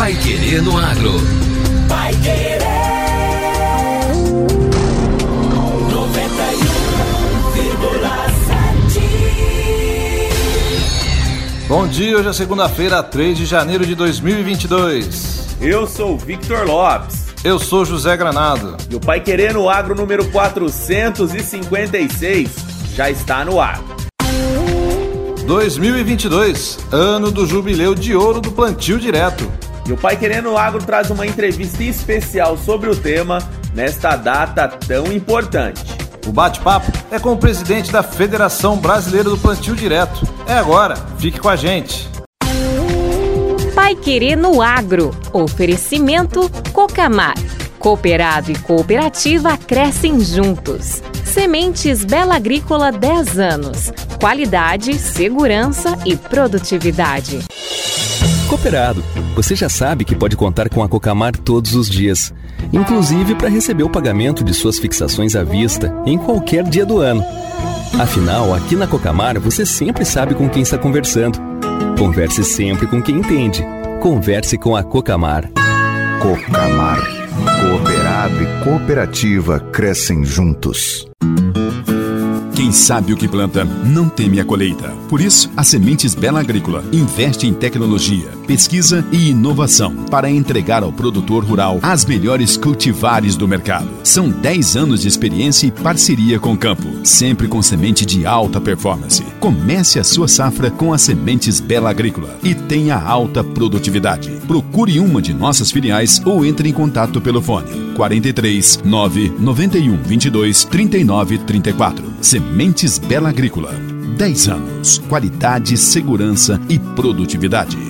Pai Querer no Agro. Pai Querer. 91,7. Bom dia, hoje é segunda-feira, 3 de janeiro de 2022. Eu sou o Victor Lopes. Eu sou José Granado. E o Pai Querer no Agro número 456 já está no ar. 2022, ano do jubileu de ouro do plantio direto. E o Pai Querendo Agro traz uma entrevista especial sobre o tema nesta data tão importante. O bate-papo é com o presidente da Federação Brasileira do Plantio Direto. É agora, fique com a gente. Pai Querer no Agro. Oferecimento Cocamar. Cooperado e cooperativa crescem juntos. Sementes Bela Agrícola 10 anos. Qualidade, segurança e produtividade. Cooperado. Você já sabe que pode contar com a Cocamar todos os dias, inclusive para receber o pagamento de suas fixações à vista em qualquer dia do ano. Afinal, aqui na Cocamar você sempre sabe com quem está conversando. Converse sempre com quem entende. Converse com a Cocamar. Cocamar. Cooperado e cooperativa crescem juntos. Quem sabe o que planta não teme a colheita. Por isso, a Sementes Bela Agrícola investe em tecnologia, pesquisa e inovação para entregar ao produtor rural as melhores cultivares do mercado. São 10 anos de experiência e parceria com o campo, sempre com semente de alta performance. Comece a sua safra com as Sementes Bela Agrícola e tenha alta produtividade. Procure uma de nossas filiais ou entre em contato pelo fone 43 9 91 22 39 34. Sementes Bela Agrícola. 10 anos. Qualidade, segurança e produtividade.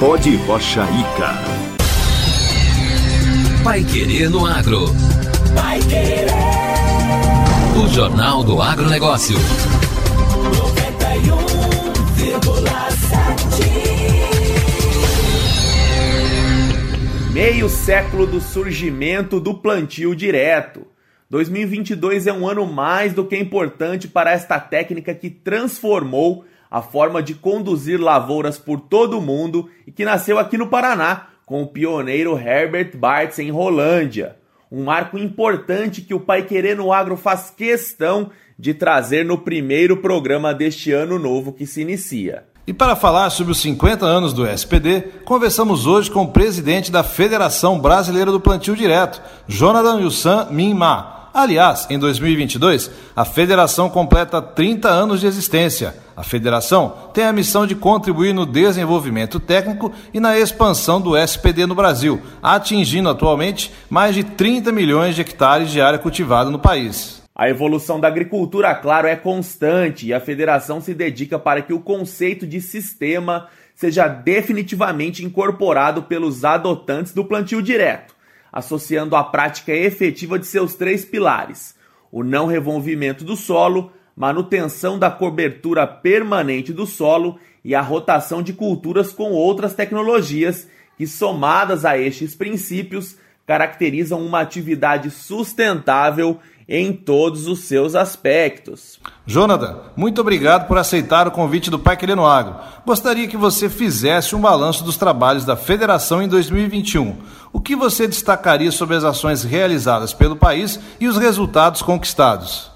Pode Rocha Ica. Pai Querer no Agro. Pai Querer. O Jornal do Agronegócio. 91,7. Meio século do surgimento do plantio direto. 2022 é um ano mais do que importante para esta técnica que transformou a forma de conduzir lavouras por todo o mundo e que nasceu aqui no Paraná com o pioneiro Herbert Bartz em Rolândia. Um marco importante que o Pai Querer no Agro faz questão de trazer no primeiro programa deste ano novo que se inicia. E para falar sobre os 50 anos do SPD, conversamos hoje com o presidente da Federação Brasileira do Plantio Direto, Jonathan Yussan Minma. Aliás, em 2022, a federação completa 30 anos de existência. A federação tem a missão de contribuir no desenvolvimento técnico e na expansão do SPD no Brasil, atingindo atualmente mais de 30 milhões de hectares de área cultivada no país. A evolução da agricultura, claro, é constante e a federação se dedica para que o conceito de sistema seja definitivamente incorporado pelos adotantes do plantio direto associando a prática efetiva de seus três pilares: o não revolvimento do solo, manutenção da cobertura permanente do solo e a rotação de culturas com outras tecnologias que, somadas a estes princípios, caracterizam uma atividade sustentável em todos os seus aspectos. Jonathan, muito obrigado por aceitar o convite do Pai Querendo Agro. Gostaria que você fizesse um balanço dos trabalhos da Federação em 2021. O que você destacaria sobre as ações realizadas pelo país e os resultados conquistados?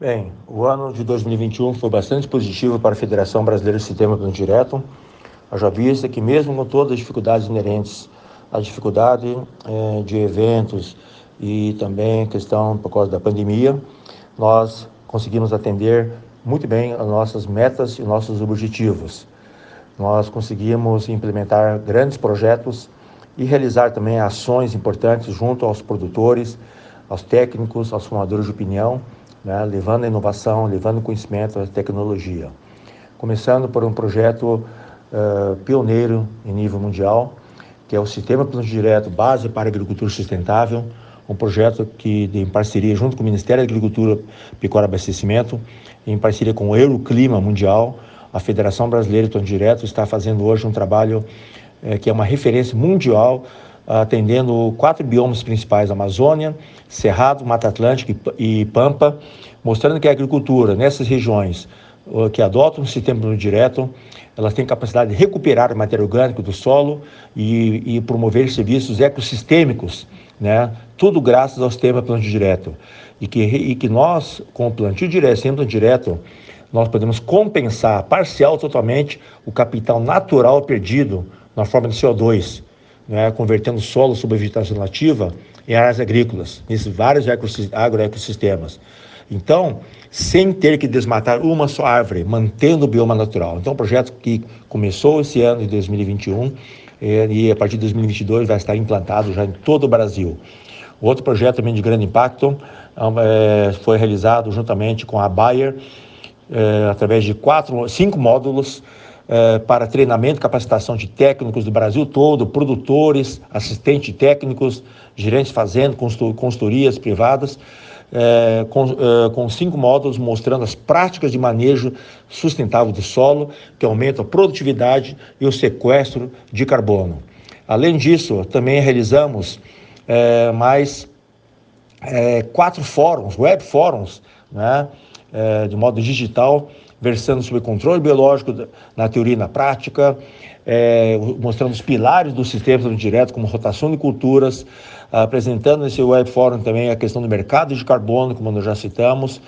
Bem, o ano de 2021 foi bastante positivo para a Federação Brasileira de Sistema Plano Direto. Haja vista que mesmo com todas as dificuldades inerentes à dificuldade eh, de eventos, e também questão por causa da pandemia, nós conseguimos atender muito bem as nossas metas e nossos objetivos. Nós conseguimos implementar grandes projetos e realizar também ações importantes junto aos produtores, aos técnicos, aos formadores de opinião, né, levando a inovação, levando conhecimento, a tecnologia. Começando por um projeto uh, pioneiro em nível mundial, que é o Sistema Plantio Direto Base para Agricultura Sustentável, um projeto que em parceria junto com o Ministério da Agricultura, Pecuária e Abastecimento, em parceria com o Euroclima Mundial, a Federação Brasileira de Plantio Direto está fazendo hoje um trabalho eh, que é uma referência mundial atendendo quatro biomas principais: Amazônia, Cerrado, Mata Atlântica e Pampa, mostrando que a agricultura nessas regiões que adotam um sistema direto, elas têm capacidade de recuperar a matéria orgânica do solo e, e promover serviços ecossistêmicos, né? Tudo graças ao sistema plantio direto. E que, e que nós, com o plantio direto, sistema direto, nós podemos compensar parcial totalmente o capital natural perdido na forma de CO2, né? convertendo solo sob vegetação nativa em áreas agrícolas, nesses vários agroecossistemas. Então, sem ter que desmatar uma só árvore, mantendo o bioma natural. Então, um projeto que começou esse ano de 2021 eh, e a partir de 2022 vai estar implantado já em todo o Brasil. Outro projeto também de grande impacto é, foi realizado juntamente com a Bayer, é, através de quatro, cinco módulos é, para treinamento e capacitação de técnicos do Brasil todo, produtores, assistentes técnicos, gerentes fazendo, consultorias privadas, é, com, é, com, cinco módulos mostrando as práticas de manejo sustentável do solo, que aumenta a produtividade e o sequestro de carbono. Além disso, também realizamos é, mais é, quatro fóruns, web fóruns, né, é, de modo digital, versando sobre controle biológico na teoria e na prática, é, mostrando os pilares do sistema direto, como rotação de culturas, apresentando nesse web fórum também a questão do mercado de carbono, como nós já citamos,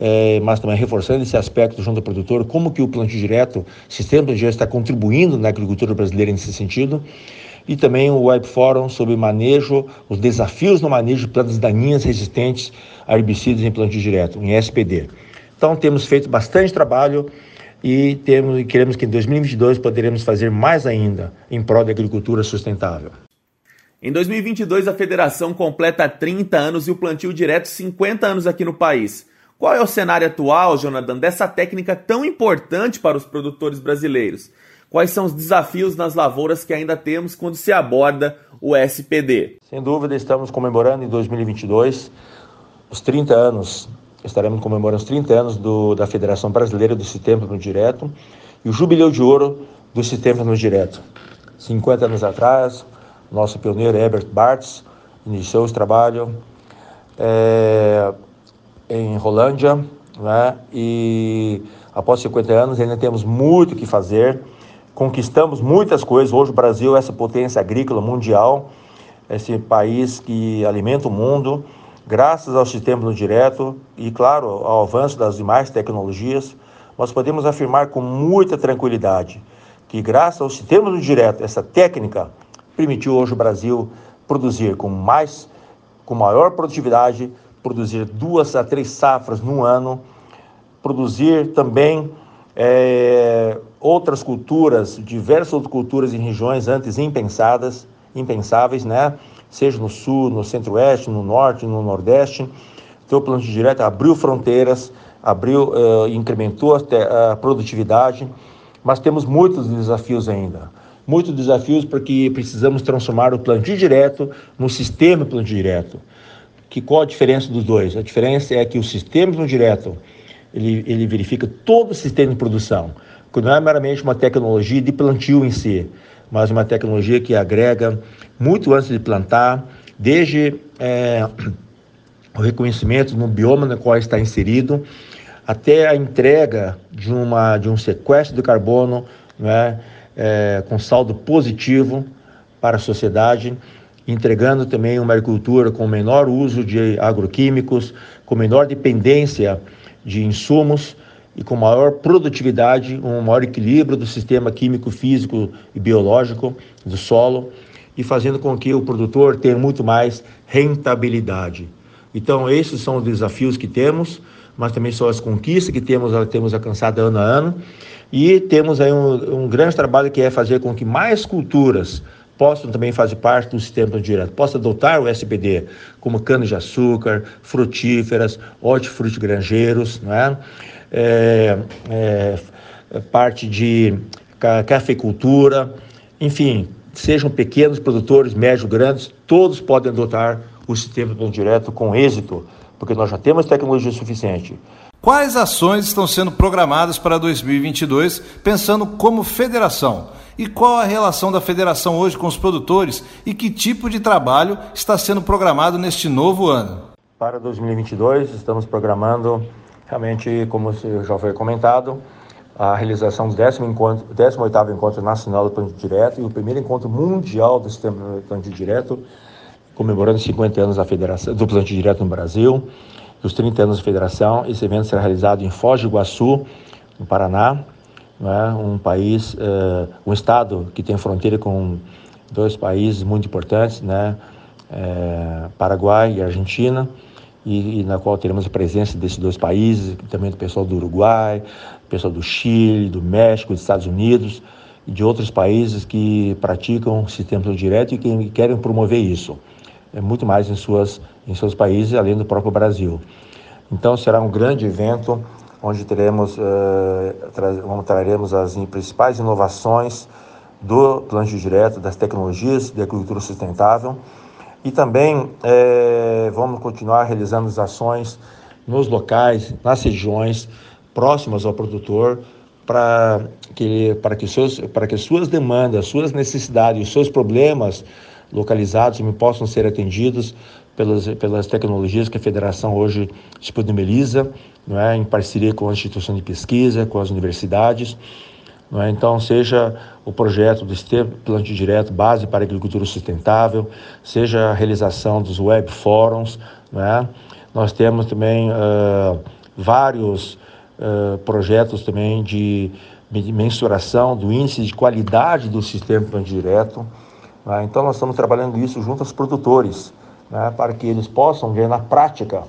é, mas também reforçando esse aspecto junto ao produtor, como que o plantio direto, sistema direto está contribuindo na agricultura brasileira nesse sentido, e também o web fórum sobre manejo, os desafios no manejo de plantas daninhas resistentes a herbicidas em plantio direto, em SPD. Então temos feito bastante trabalho e temos, queremos que em 2022 poderemos fazer mais ainda em prol da agricultura sustentável. Em 2022, a federação completa 30 anos e o plantio direto 50 anos aqui no país. Qual é o cenário atual, Jonathan, dessa técnica tão importante para os produtores brasileiros? Quais são os desafios nas lavouras que ainda temos quando se aborda o SPD? Sem dúvida, estamos comemorando em 2022 os 30 anos estaremos comemorando os 30 anos do, da Federação Brasileira do Sistema no Direto e o Jubileu de Ouro do Sistema no Direto. 50 anos atrás, nosso pioneiro Herbert Bartz iniciou esse trabalho é, em Rolândia, né? e após 50 anos ainda temos muito que fazer, conquistamos muitas coisas. Hoje o Brasil é essa potência agrícola mundial, esse país que alimenta o mundo, Graças ao sistema direto e, claro, ao avanço das demais tecnologias, nós podemos afirmar com muita tranquilidade que, graças ao sistema direto, essa técnica permitiu hoje o Brasil produzir com mais, com maior produtividade, produzir duas a três safras no ano, produzir também é, outras culturas, diversas outras culturas em regiões antes impensadas, impensáveis, né? seja no sul, no centro-oeste, no norte, no nordeste. Então, o plano de direto abriu fronteiras, abriu, uh, incrementou a, a produtividade, mas temos muitos desafios ainda. Muitos desafios porque precisamos transformar o plantio direto no sistema plantio direto. Que qual a diferença dos dois? A diferença é que o sistema plantio direto ele, ele verifica todo o sistema de produção, que não é meramente uma tecnologia de plantio em si, mas uma tecnologia que agrega muito antes de plantar, desde é, o reconhecimento no bioma no qual está inserido, até a entrega de, uma, de um sequestro de carbono né, é, com saldo positivo para a sociedade, entregando também uma agricultura com menor uso de agroquímicos, com menor dependência de insumos e com maior produtividade, um maior equilíbrio do sistema químico, físico e biológico do solo e fazendo com que o produtor tenha muito mais rentabilidade. Então, esses são os desafios que temos, mas também são as conquistas que temos, temos alcançado ano a ano. E temos aí um, um grande trabalho que é fazer com que mais culturas possam também fazer parte do sistema direto, possam adotar o SPD, como cana-de-açúcar, frutíferas, hortifruti granjeiros, não é? É, parte de cafeicultura, enfim, sejam pequenos produtores, médios, grandes, todos podem adotar o sistema de direto com êxito, porque nós já temos tecnologia suficiente. Quais ações estão sendo programadas para 2022, pensando como federação? E qual a relação da federação hoje com os produtores e que tipo de trabalho está sendo programado neste novo ano? Para 2022, estamos programando, realmente, como já foi comentado, a realização do 18º Encontro Nacional do Plantio Direto e o primeiro encontro mundial do sistema de plantio direto, comemorando 50 anos da federação, do plantio direto no Brasil dos 30 anos da federação. Esse evento será realizado em Foz do Iguaçu, no Paraná, é? um país, uh, um estado que tem fronteira com dois países muito importantes, né? É, Paraguai e Argentina, e, e, na qual teremos a presença desses dois países, também do pessoal do Uruguai, pessoal do Chile, do México, dos Estados Unidos e de outros países que praticam sistema direto e que querem promover isso. É muito mais em suas em seus países, além do próprio Brasil. Então será um grande evento onde teremos, uh, tra traremos as principais inovações do plantio direto, das tecnologias de agricultura sustentável e também eh, vamos continuar realizando as ações nos locais, nas regiões próximas ao produtor, para que, para que, seus, para que suas demandas, suas necessidades, os seus problemas localizados possam ser atendidos pelas, pelas tecnologias que a federação hoje disponibiliza, não é, em parceria com a instituição de pesquisa, com as universidades. Não é? Então, seja o projeto do STE Plantio Direto, Base para Agricultura Sustentável, seja a realização dos web fóruns. Não é? Nós temos também uh, vários uh, projetos também de mensuração do índice de qualidade do sistema Plantio Direto. É? Então, nós estamos trabalhando isso junto aos produtores né, para que eles possam ver na prática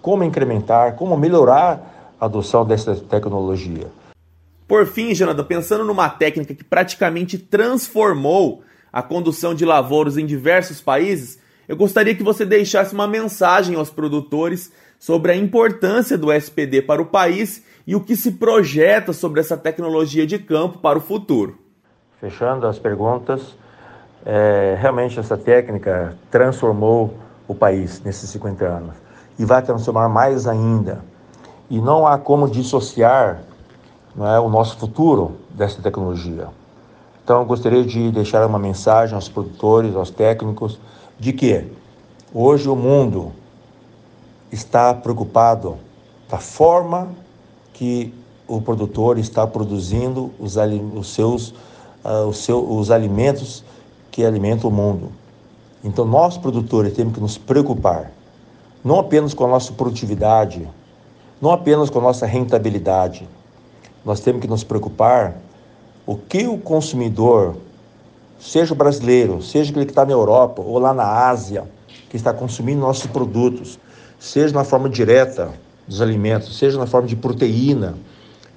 como incrementar, como melhorar a adoção dessa tecnologia. Por fim, Jonathan, pensando numa técnica que praticamente transformou a condução de lavouros em diversos países, eu gostaria que você deixasse uma mensagem aos produtores sobre a importância do SPD para o país e o que se projeta sobre essa tecnologia de campo para o futuro. Fechando as perguntas, é, realmente essa técnica transformou o país nesses 50 anos e vai transformar mais ainda. E não há como dissociar é, o nosso futuro dessa tecnologia. Então, gostaria de deixar uma mensagem aos produtores, aos técnicos, de que hoje o mundo está preocupado da forma que o produtor está produzindo os, os seus, uh, os, seu, os alimentos que alimentam o mundo. Então, nós produtores temos que nos preocupar, não apenas com a nossa produtividade, não apenas com a nossa rentabilidade. Nós temos que nos preocupar o que o consumidor, seja o brasileiro, seja aquele que está na Europa ou lá na Ásia, que está consumindo nossos produtos, seja na forma direta dos alimentos, seja na forma de proteína,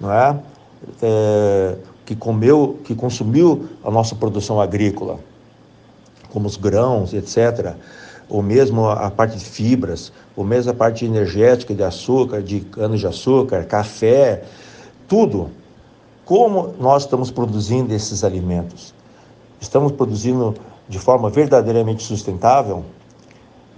não é? é que comeu, que consumiu a nossa produção agrícola como os grãos, etc., ou mesmo a parte de fibras, ou mesmo a parte energética de açúcar, de cana-de-açúcar, café, tudo. Como nós estamos produzindo esses alimentos? Estamos produzindo de forma verdadeiramente sustentável?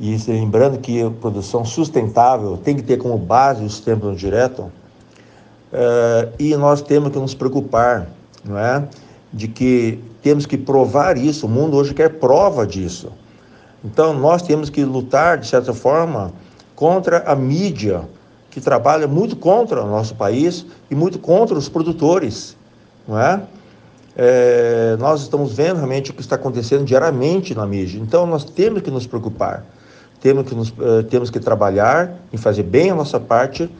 E lembrando que a produção sustentável tem que ter como base o sistema direto. Uh, e nós temos que nos preocupar, não é? De que temos que provar isso. O mundo hoje quer prova disso. Então, nós temos que lutar, de certa forma, contra a mídia, que trabalha muito contra o nosso país e muito contra os produtores, não é? é nós estamos vendo realmente o que está acontecendo diariamente na mídia. Então, nós temos que nos preocupar, temos que, nos, uh, temos que trabalhar em fazer bem a nossa parte,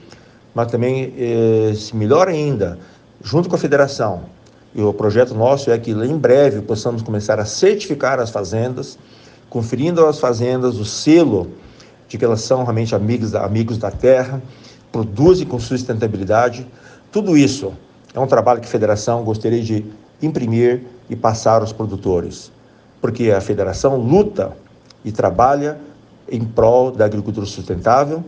mas também, uh, se melhor ainda, junto com a federação, e o projeto nosso é que em breve possamos começar a certificar as fazendas, conferindo às fazendas o selo de que elas são realmente amigos da, amigos da terra, produzem com sustentabilidade. Tudo isso é um trabalho que a federação gostaria de imprimir e passar aos produtores, porque a federação luta e trabalha em prol da agricultura sustentável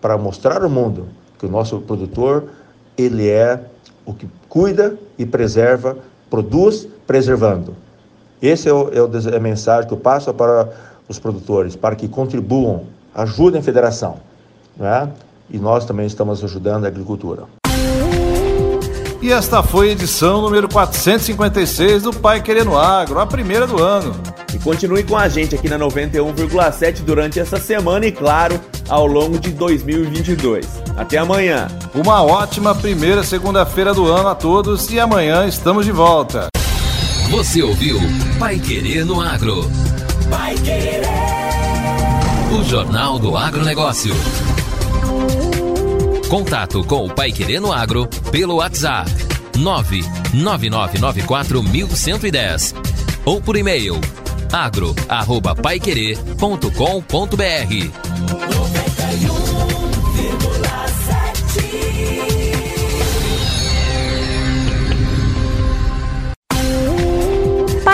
para mostrar ao mundo que o nosso produtor ele é o que cuida e preserva produz preservando. Esse é, o, é, o, é a mensagem que eu passo para os produtores, para que contribuam, ajudem a federação. Né? E nós também estamos ajudando a agricultura. E esta foi a edição número 456 do Pai Querendo Agro, a primeira do ano. E continue com a gente aqui na 91,7 durante essa semana e, claro, ao longo de 2022. Até amanhã. Uma ótima primeira segunda-feira do ano a todos e amanhã estamos de volta. Você ouviu Pai Querer no Agro. Pai Querer. O Jornal do Agronegócio. Contato com o Pai Querer no Agro pelo WhatsApp 999941110 ou por e-mail agro@paiquerer.com.br.